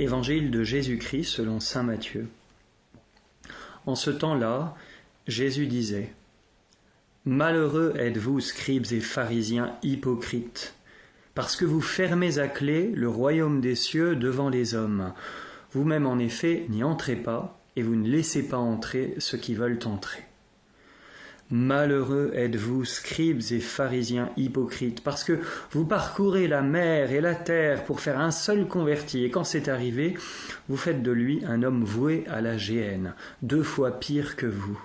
Évangile de Jésus-Christ selon Saint Matthieu. En ce temps-là, Jésus disait Malheureux êtes-vous, scribes et pharisiens hypocrites, parce que vous fermez à clé le royaume des cieux devant les hommes. Vous-même, en effet, n'y entrez pas, et vous ne laissez pas entrer ceux qui veulent entrer. Malheureux êtes-vous, scribes et pharisiens hypocrites, parce que vous parcourez la mer et la terre pour faire un seul converti, et quand c'est arrivé, vous faites de lui un homme voué à la géhenne, deux fois pire que vous.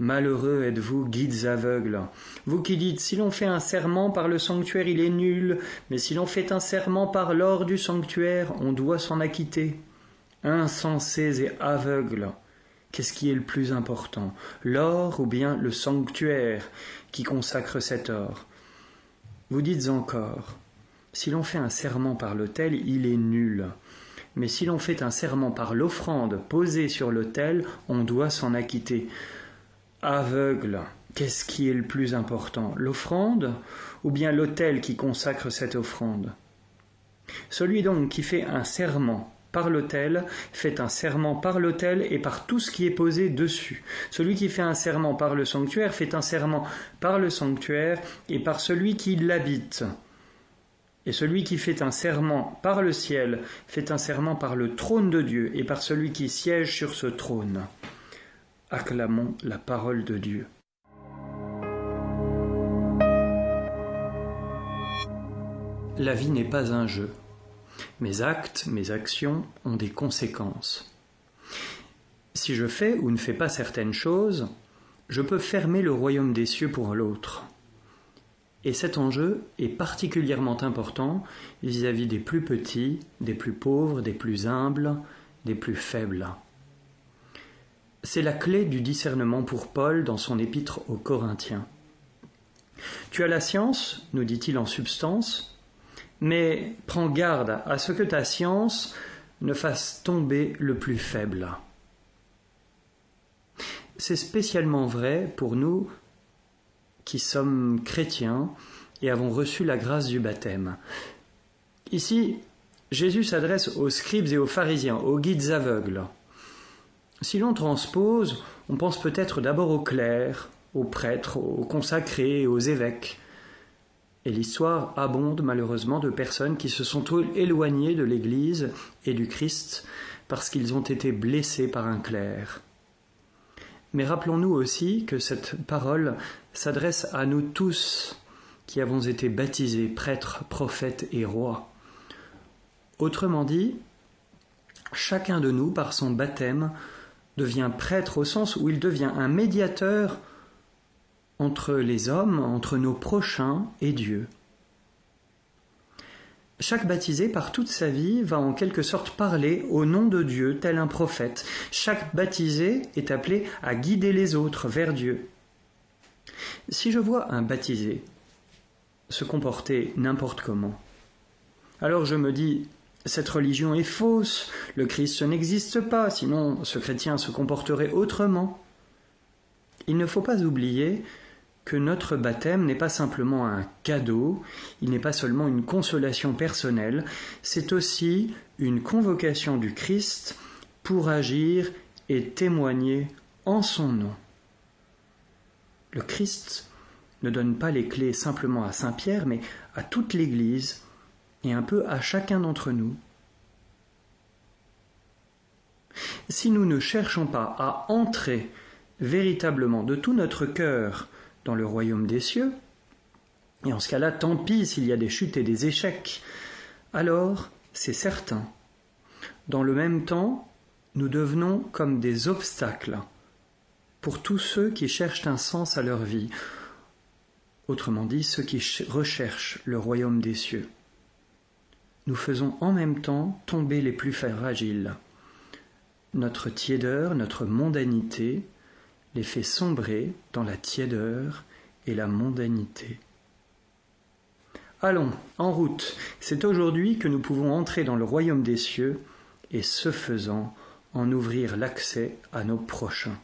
Malheureux êtes-vous, guides aveugles, vous qui dites si l'on fait un serment par le sanctuaire, il est nul, mais si l'on fait un serment par l'or du sanctuaire, on doit s'en acquitter. Insensés et aveugles, Qu'est-ce qui est le plus important? L'or ou bien le sanctuaire qui consacre cet or? Vous dites encore, si l'on fait un serment par l'autel, il est nul. Mais si l'on fait un serment par l'offrande posée sur l'autel, on doit s'en acquitter. Aveugle, qu'est-ce qui est le plus important? L'offrande ou bien l'autel qui consacre cette offrande? Celui donc qui fait un serment par l'autel, fait un serment par l'autel et par tout ce qui est posé dessus. Celui qui fait un serment par le sanctuaire fait un serment par le sanctuaire et par celui qui l'habite. Et celui qui fait un serment par le ciel fait un serment par le trône de Dieu et par celui qui siège sur ce trône. Acclamons la parole de Dieu. La vie n'est pas un jeu. Mes actes, mes actions ont des conséquences. Si je fais ou ne fais pas certaines choses, je peux fermer le royaume des cieux pour l'autre. Et cet enjeu est particulièrement important vis-à-vis des plus petits, des plus pauvres, des plus humbles, des plus faibles. C'est la clé du discernement pour Paul dans son épître aux Corinthiens. Tu as la science, nous dit-il en substance, mais prends garde à ce que ta science ne fasse tomber le plus faible. C'est spécialement vrai pour nous qui sommes chrétiens et avons reçu la grâce du baptême. Ici, Jésus s'adresse aux scribes et aux pharisiens, aux guides aveugles. Si l'on transpose, on pense peut-être d'abord aux clercs, aux prêtres, aux consacrés, aux évêques. Et l'histoire abonde malheureusement de personnes qui se sont éloignées de l'Église et du Christ parce qu'ils ont été blessés par un clerc. Mais rappelons-nous aussi que cette parole s'adresse à nous tous qui avons été baptisés prêtres, prophètes et rois. Autrement dit, chacun de nous, par son baptême, devient prêtre au sens où il devient un médiateur entre les hommes, entre nos prochains et Dieu. Chaque baptisé, par toute sa vie, va en quelque sorte parler au nom de Dieu, tel un prophète. Chaque baptisé est appelé à guider les autres vers Dieu. Si je vois un baptisé se comporter n'importe comment, alors je me dis, cette religion est fausse, le Christ n'existe pas, sinon ce chrétien se comporterait autrement. Il ne faut pas oublier que notre baptême n'est pas simplement un cadeau, il n'est pas seulement une consolation personnelle, c'est aussi une convocation du Christ pour agir et témoigner en son nom. Le Christ ne donne pas les clés simplement à Saint Pierre, mais à toute l'Église et un peu à chacun d'entre nous. Si nous ne cherchons pas à entrer véritablement de tout notre cœur dans le royaume des cieux, et en ce cas-là, tant pis s'il y a des chutes et des échecs, alors c'est certain. Dans le même temps, nous devenons comme des obstacles pour tous ceux qui cherchent un sens à leur vie, autrement dit ceux qui recherchent le royaume des cieux. Nous faisons en même temps tomber les plus fragiles. Notre tiédeur, notre mondanité, les fait sombrer dans la tiédeur et la mondanité. Allons, en route, c'est aujourd'hui que nous pouvons entrer dans le royaume des cieux et ce faisant en ouvrir l'accès à nos prochains.